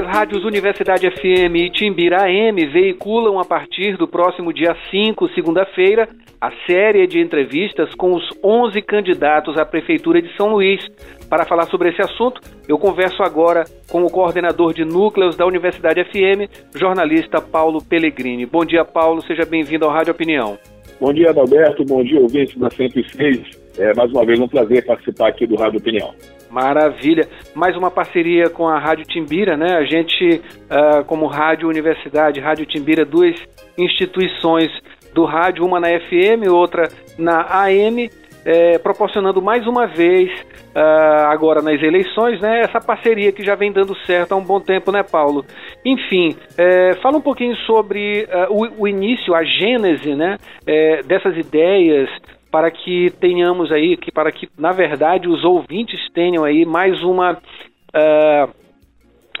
As rádios Universidade FM e Timbira AM veiculam a partir do próximo dia 5, segunda-feira, a série de entrevistas com os 11 candidatos à Prefeitura de São Luís. Para falar sobre esse assunto, eu converso agora com o coordenador de núcleos da Universidade FM, jornalista Paulo Pellegrini. Bom dia, Paulo, seja bem-vindo ao Rádio Opinião. Bom dia, Adalberto, bom dia, ouvintes da 106. É mais uma vez um prazer participar aqui do Rádio Opinião. Maravilha. Mais uma parceria com a Rádio Timbira, né? A gente, uh, como Rádio Universidade, Rádio Timbira, duas instituições do rádio, uma na FM, outra na AM, é, proporcionando mais uma vez, uh, agora nas eleições, né, essa parceria que já vem dando certo há um bom tempo, né, Paulo? Enfim, é, fala um pouquinho sobre uh, o, o, início, a gênese né, é, dessas ideias, para que tenhamos aí, que para que na verdade os ouvintes tenham aí mais uma uh,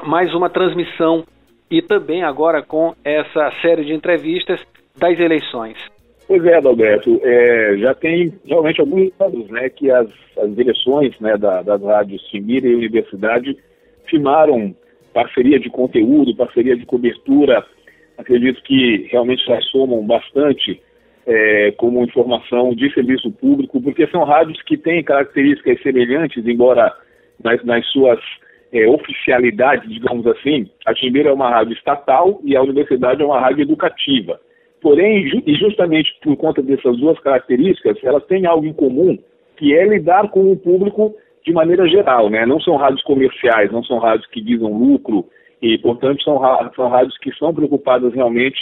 mais uma transmissão e também agora com essa série de entrevistas das eleições. Pois é, Adalberto, é, já tem realmente alguns anos né, que as, as direções né, da, das rádios Cimira e Universidade firmaram parceria de conteúdo, parceria de cobertura. Acredito que realmente já somam bastante é, como informação de serviço público, porque são rádios que têm características semelhantes, embora nas, nas suas é, oficialidades, digamos assim, a Timbeira é uma rádio estatal e a universidade é uma rádio educativa. Porém, ju e justamente por conta dessas duas características, elas têm algo em comum, que é lidar com o público de maneira geral, né? Não são rádios comerciais, não são rádios que visam lucro e, portanto, são, são rádios que são preocupadas realmente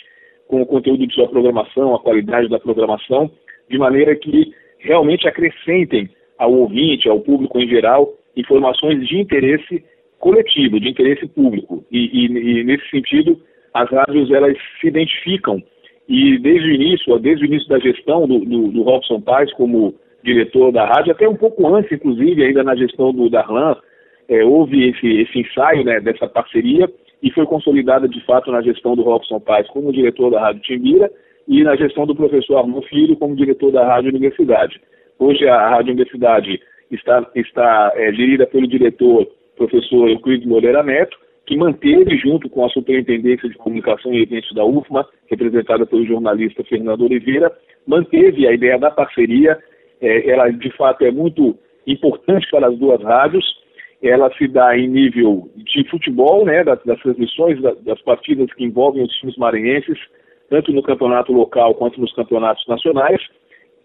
com o conteúdo de sua programação, a qualidade da programação, de maneira que realmente acrescentem ao ouvinte, ao público em geral, informações de interesse coletivo, de interesse público. E, e, e, nesse sentido, as rádios elas se identificam e desde o início, desde o início da gestão do, do, do Robson Paz como diretor da rádio, até um pouco antes, inclusive, ainda na gestão do Darlan, é, houve esse, esse ensaio né, dessa parceria e foi consolidada de fato na gestão do Robson Paz como diretor da Rádio Timbira e na gestão do professor Armando Filho como diretor da Rádio Universidade. Hoje a Rádio Universidade está, está é, gerida pelo diretor professor Euclides Moreira Neto, que manteve, junto com a Superintendência de Comunicação e Eventos da UFMA, representada pelo jornalista Fernando Oliveira, manteve a ideia da parceria. É, ela, de fato, é muito importante para as duas rádios ela se dá em nível de futebol, né, das, das transmissões das, das partidas que envolvem os times maranhenses, tanto no campeonato local quanto nos campeonatos nacionais,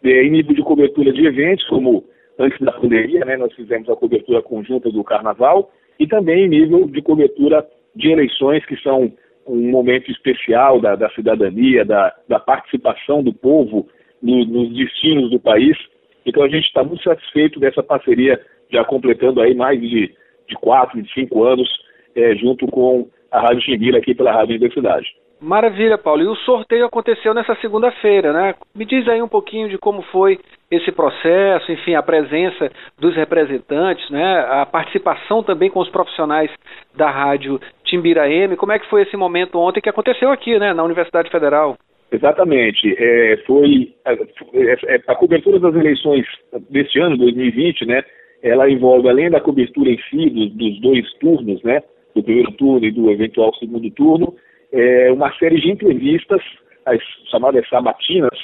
é, em nível de cobertura de eventos, como antes da pandemia, né, nós fizemos a cobertura conjunta do Carnaval, e também em nível de cobertura de eleições, que são um momento especial da, da cidadania, da, da, participação do povo no, nos destinos do país. Então a gente está muito satisfeito dessa parceria já completando aí mais de, de quatro, de cinco anos, é, junto com a Rádio Chimbira aqui pela Rádio Universidade. Maravilha, Paulo. E o sorteio aconteceu nessa segunda-feira, né? Me diz aí um pouquinho de como foi esse processo, enfim, a presença dos representantes, né? A participação também com os profissionais da rádio Timbira M. Como é que foi esse momento ontem que aconteceu aqui, né, na Universidade Federal? Exatamente. É, foi a, é, a, cobertura das eleições deste ano, 2020, né? Ela envolve, além da cobertura em si dos, dos dois turnos, né, do primeiro turno e do eventual segundo turno, é, uma série de entrevistas, as chamadas sabatinas,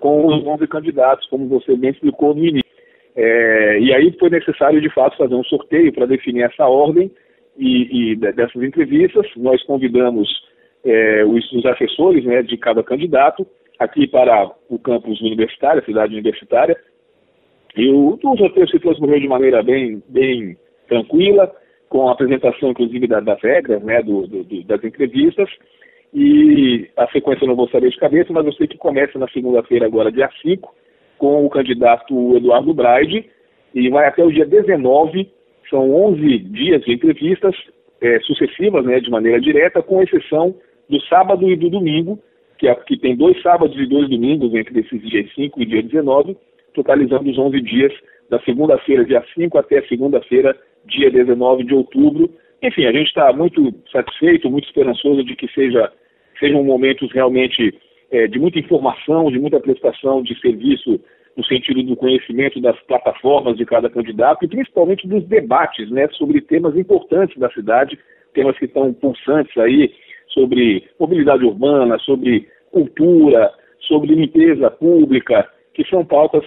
com os 11 candidatos, como você bem explicou no início. É, e aí foi necessário, de fato, fazer um sorteio para definir essa ordem e, e dessas entrevistas. Nós convidamos é, os, os, assessores né, de cada candidato aqui para o campus universitário, a cidade universitária, e o, o sorteio se transcorreu de maneira bem, bem tranquila, com a apresentação, inclusive, da, das regras, né, do, do, das entrevistas. E a sequência eu não vou saber de cabeça, mas eu sei que começa na segunda-feira, agora, dia 5, com o candidato Eduardo Braide, e vai até o dia 19, são 11 dias de entrevistas é, sucessivas, né, de maneira direta, com exceção do sábado e do domingo, que, é, que tem dois sábados e dois domingos entre esses dias 5 e dia 19, totalizando os 11 dias da segunda-feira, dia 5, até segunda-feira, dia 19 de outubro. Enfim, a gente está muito satisfeito, muito esperançoso de que seja sejam momentos realmente é, de muita informação, de muita prestação de serviço no sentido do conhecimento das plataformas de cada candidato e principalmente dos debates né, sobre temas importantes da cidade, temas que estão pulsantes aí, sobre mobilidade urbana, sobre cultura, sobre limpeza pública, que são pautas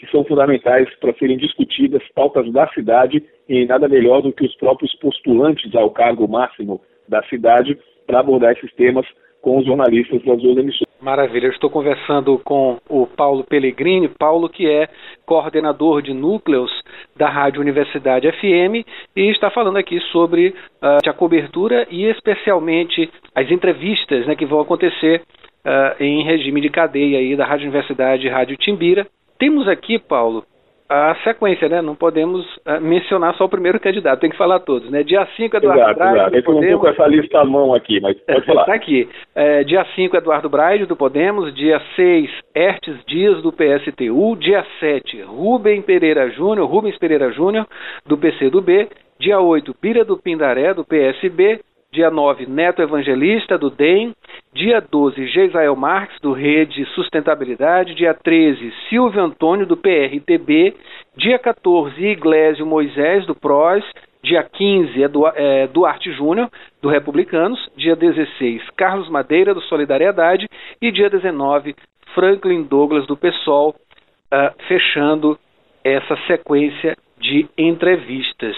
que são fundamentais para serem discutidas, pautas da cidade, e nada melhor do que os próprios postulantes ao cargo máximo da cidade para abordar esses temas com os jornalistas das duas emissoras. Maravilha, eu estou conversando com o Paulo Pellegrini, Paulo que é coordenador de núcleos da Rádio Universidade FM e está falando aqui sobre uh, a cobertura e especialmente as entrevistas né, que vão acontecer uh, em regime de cadeia aí da Rádio Universidade e Rádio Timbira. Temos aqui, Paulo, a sequência, né? Não podemos uh, mencionar só o primeiro candidato, tem que falar todos, né? Dia 5, Eduardo exato, Braide. Exato. Eu Podemos... um pouco essa lista à mão aqui, mas pode falar. Está aqui. É, dia 5, Eduardo Braide, do Podemos. Dia 6, Ertes Dias, do PSTU. Dia 7, Rubem Pereira Júnior, Rubens Pereira Júnior, do PCdoB. Dia 8, Pira do Pindaré, do PSB. Dia 9, Neto Evangelista, do DEM. Dia 12, Geisael Marques, do Rede Sustentabilidade. Dia 13, Silvio Antônio, do PRTB. Dia 14, Iglesio Moisés, do PROS. Dia 15, é, Duarte Júnior, do Republicanos. Dia 16, Carlos Madeira, do Solidariedade. E dia 19, Franklin Douglas, do PSOL, uh, fechando essa sequência de entrevistas.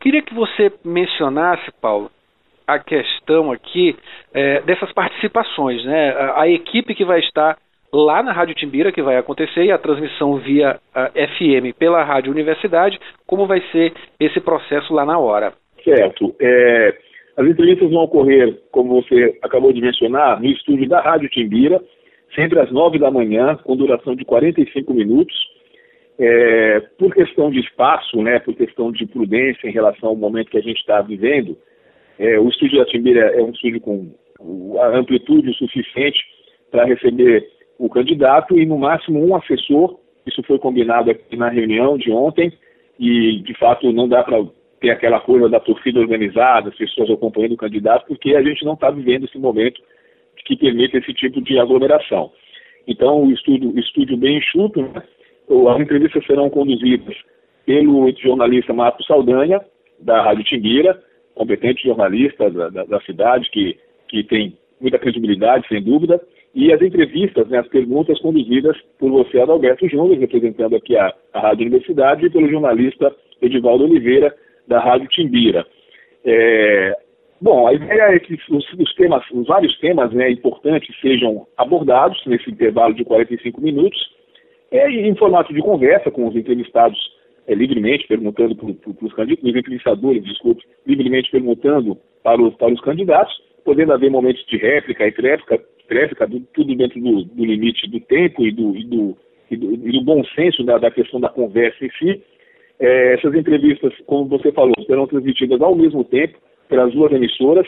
Queria que você mencionasse, Paulo, a questão aqui é, dessas participações, né? A, a, equipe que vai estar lá na Rádio Timbira, que vai acontecer, e a transmissão via a FM pela Rádio Universidade, como vai ser esse processo lá na hora. Certo. É, as entrevistas vão ocorrer, como você acabou de mencionar, no estúdio da Rádio Timbira, sempre às nove da manhã, com duração de 45 minutos. É, por questão de espaço, né, por questão de prudência em relação ao momento que a gente está vivendo, é, o estúdio da Timbira é um estúdio com a amplitude suficiente para receber o candidato e no máximo um assessor. Isso foi combinado aqui na reunião de ontem e de fato não dá para ter aquela coisa da torcida organizada, as pessoas acompanhando o candidato, porque a gente não está vivendo esse momento que permite esse tipo de aglomeração. Então, o estúdio, estúdio bem enxuto, né? as entrevistas serão conduzidas pelo jornalista Marcos Saldanha, da Rádio Timbira, competente jornalista da, da, da, cidade, que, que tem muita credibilidade, sem dúvida, e as entrevistas, né, as perguntas conduzidas por você, Adalberto Júnior, representando aqui a, a Rádio Universidade, e pelo jornalista Edivaldo Oliveira, da Rádio Timbira. É, bom, a ideia é que os, os, temas, os vários temas né, importantes sejam abordados nesse intervalo de 45 minutos, é, em formato de conversa com os entrevistados é, livremente perguntando para os candidatos, os entrevistadores, desculpe, livremente perguntando para os, para os candidatos, podendo haver momentos de réplica e tréplica, tréplica tudo dentro do, do, limite do tempo e do, e do, e do, e do bom senso da, da, questão da conversa em si. É, essas entrevistas, como você falou, serão transmitidas ao mesmo tempo pelas duas emissoras,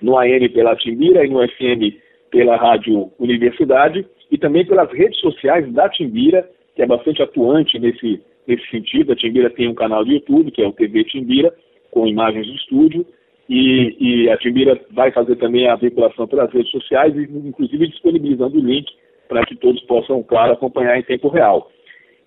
no AM pela Timbira e no FM pela Rádio Universidade, e também pelas redes sociais da Timbira, que é bastante atuante nesse, nesse sentido. A Timbira tem um canal de YouTube, que é o TV Timbira, com imagens do estúdio, e, e, a Timbira vai fazer também a vinculação pelas redes sociais, inclusive disponibilizando o link para que todos possam, claro, acompanhar em tempo real.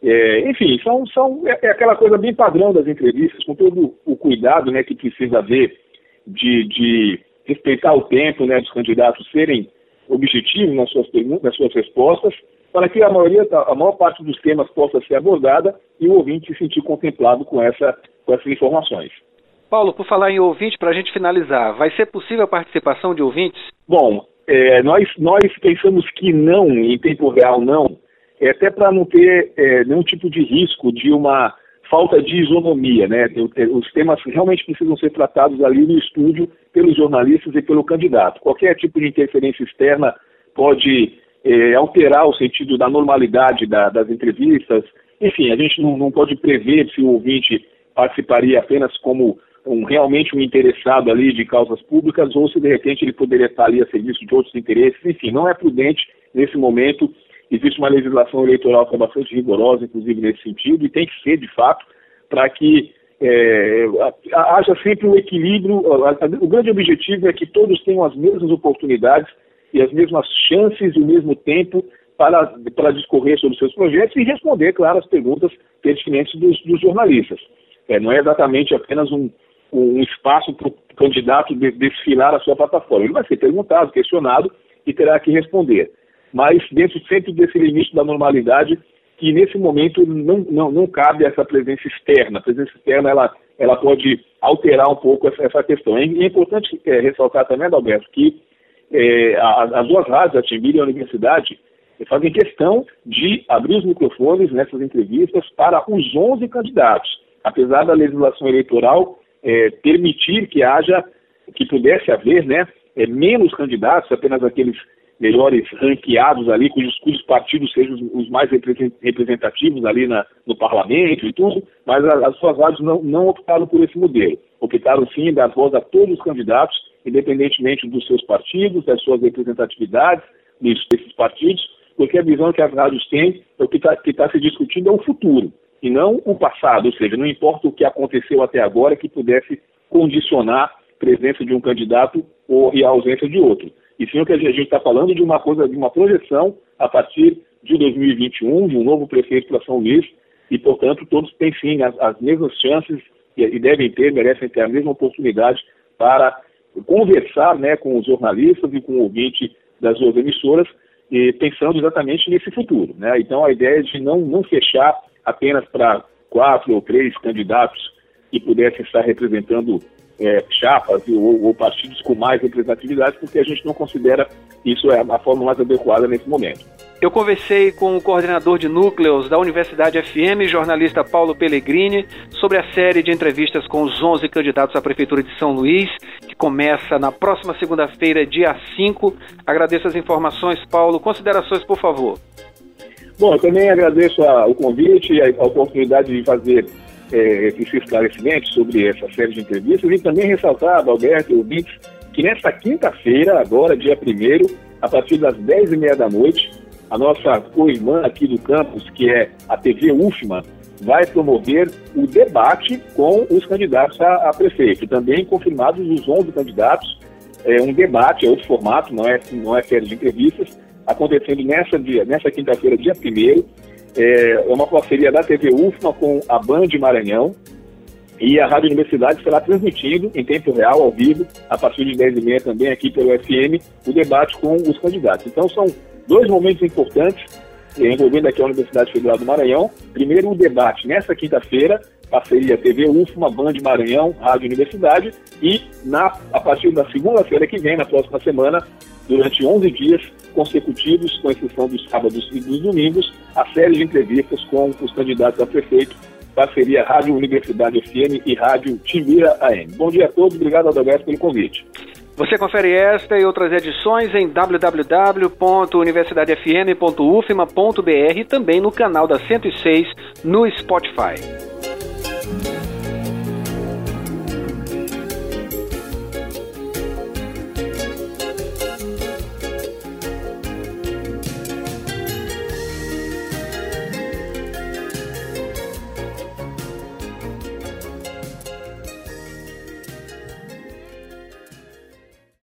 É, enfim, são, são, é, é, aquela coisa bem padrão das entrevistas, com todo o cuidado né, que precisa haver de, de respeitar o tempo né, dos candidatos serem objetivos nas suas perguntas, nas suas respostas, para que a, maioria, a maior parte dos temas possa ser abordada e o ouvinte se sentir contemplado com, essa, com essas informações. Paulo, por falar em ouvinte, para a gente finalizar, vai ser possível a participação de ouvintes? Bom, é, nós, nós pensamos que não, em tempo real não, é até para não ter é, nenhum tipo de risco de uma falta de isonomia, né? Os temas realmente precisam ser tratados ali no estúdio pelos jornalistas e pelo candidato. Qualquer tipo de interferência externa pode é, alterar o sentido da normalidade da, das entrevistas. Enfim, a gente não, não, pode prever se o ouvinte participaria apenas como um, realmente um interessado ali de causas públicas ou se de repente ele poderia estar ali a serviço de outros interesses. Enfim, não é prudente nesse momento. Existe uma legislação eleitoral que é bastante rigorosa, inclusive nesse sentido, e tem que ser de fato para que é, haja sempre um equilíbrio. O grande objetivo é que todos tenham as mesmas oportunidades e as mesmas chances e o mesmo tempo para, para discorrer sobre seus projetos e responder, claro, as perguntas pertinentes dos, dos jornalistas. É, não é exatamente apenas um, um espaço para o candidato desfilar a sua plataforma. Ele vai ser perguntado, questionado e terá que responder. Mas dentro sempre desse limite da normalidade, que nesse momento não, não, não cabe essa presença externa. A presença externa ela, ela pode alterar um pouco essa, essa questão. É, é importante é, ressaltar também, Adalberto, que é, as duas rádios, a Timbira e a Universidade, fazem questão de abrir os microfones nessas entrevistas para os 11 candidatos. Apesar da legislação eleitoral é, permitir que haja, que pudesse haver, né, é, menos candidatos, apenas aqueles melhores ranqueados ali, cujos, cujos partidos sejam os, mais representativos ali na, no parlamento e tudo, mas as suas rádios não, não optaram por esse modelo. Optaram sim dar voz a todos os candidatos, independentemente dos seus partidos, das suas representatividades, desses partidos, porque a visão que as rádios têm é o que está tá se discutindo é o futuro, e não o passado, ou seja, não importa o que aconteceu até agora que pudesse condicionar a presença de um candidato ou e a ausência de outro. E sim o que a gente está falando de uma coisa, de uma projeção a partir de 2021, de um novo prefeito para São Luís, e, portanto, todos têm sim as, as mesmas chances e, e, devem ter, merecem ter a mesma oportunidade para conversar né, com os jornalistas e com o ouvinte das emissoras e pensando exatamente nesse futuro. Né? Então, a ideia é de não, não fechar apenas para quatro ou três candidatos que pudessem estar representando é, chapas ou, ou, partidos com mais representatividade, porque a gente não considera isso é a forma mais adequada nesse momento. Eu conversei com o coordenador de núcleos da Universidade FM, jornalista Paulo Pellegrini, sobre a série de entrevistas com os 11 candidatos à Prefeitura de São Luís, que começa na próxima segunda-feira, dia 5. Agradeço as informações, Paulo. Considerações, por favor. Bom, eu também agradeço a, o convite e a, a, oportunidade de fazer é, esclarecimento sobre essa série de entrevistas e também ressaltar, Alberto e ouvintes, que nesta quinta-feira, agora, dia 1 a partir das 10h30 da noite, a nossa co-irmã aqui do campus, que é a TV UFMA, vai promover o debate com os candidatos a, a prefeito. Também confirmados os 11 candidatos, é um debate, é outro formato, não é, não é série de entrevistas, acontecendo nessa, dia, nessa quinta-feira, dia 1 é, é uma parceria da TV UFMA com a Band Maranhão, e a Rádio Universidade será transmitindo em tempo real, ao vivo, a partir de 10h30 também aqui pelo FM, o debate com os candidatos. Então são dois momentos importantes envolvendo aqui a Universidade Federal do Maranhão. Primeiro, o debate nessa quinta-feira, parceria TV UFMA, Band Maranhão, Rádio Universidade, e na, a partir da segunda-feira que vem, na próxima semana, durante 11 dias consecutivos, com exceção dos sábados e dos domingos, a série de entrevistas com os candidatos a prefeito, parceria Rádio Universidade FM e Rádio Timira AM. Bom dia a todos, obrigado, Adalberto, pelo convite. Você confere esta e outras edições em www.universidadefm.ufma.br e também no canal da 106 no Spotify.